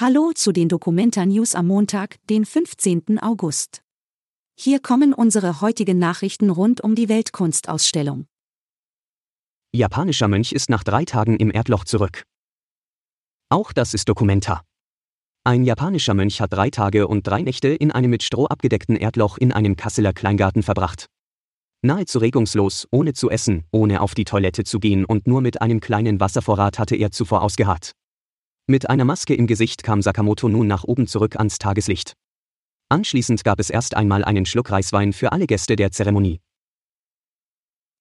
Hallo zu den Documenta News am Montag, den 15. August. Hier kommen unsere heutigen Nachrichten rund um die Weltkunstausstellung. Japanischer Mönch ist nach drei Tagen im Erdloch zurück. Auch das ist Documenta. Ein japanischer Mönch hat drei Tage und drei Nächte in einem mit Stroh abgedeckten Erdloch in einem Kasseler Kleingarten verbracht. Nahezu regungslos, ohne zu essen, ohne auf die Toilette zu gehen und nur mit einem kleinen Wasservorrat hatte er zuvor ausgeharrt. Mit einer Maske im Gesicht kam Sakamoto nun nach oben zurück ans Tageslicht. Anschließend gab es erst einmal einen Schluck Reiswein für alle Gäste der Zeremonie.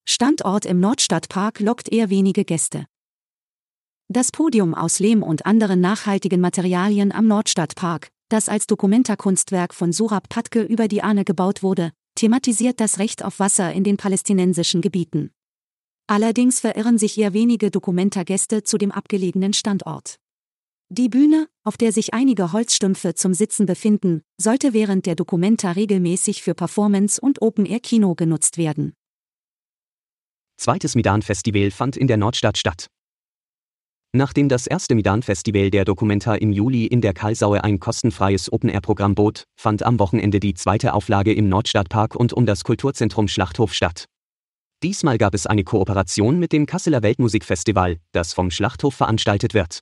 Standort im Nordstadtpark lockt eher wenige Gäste. Das Podium aus Lehm und anderen nachhaltigen Materialien am Nordstadtpark, das als Dokumentakunstwerk von Surab Patke über die Ahne gebaut wurde, thematisiert das Recht auf Wasser in den palästinensischen Gebieten. Allerdings verirren sich eher wenige Dokumentargäste zu dem abgelegenen Standort. Die Bühne, auf der sich einige Holzstümpfe zum Sitzen befinden, sollte während der Dokumenta regelmäßig für Performance und Open-Air-Kino genutzt werden. Zweites Midan-Festival fand in der Nordstadt statt. Nachdem das erste Midan-Festival der Dokumenta im Juli in der Karlsaue ein kostenfreies Open-Air-Programm bot, fand am Wochenende die zweite Auflage im Nordstadtpark und um das Kulturzentrum Schlachthof statt. Diesmal gab es eine Kooperation mit dem Kasseler Weltmusikfestival, das vom Schlachthof veranstaltet wird.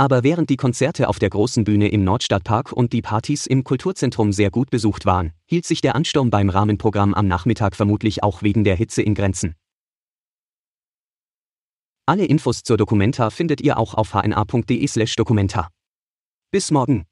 Aber während die Konzerte auf der großen Bühne im Nordstadtpark und die Partys im Kulturzentrum sehr gut besucht waren, hielt sich der Ansturm beim Rahmenprogramm am Nachmittag vermutlich auch wegen der Hitze in Grenzen. Alle Infos zur Documenta findet ihr auch auf hna.de/documenta. Bis morgen.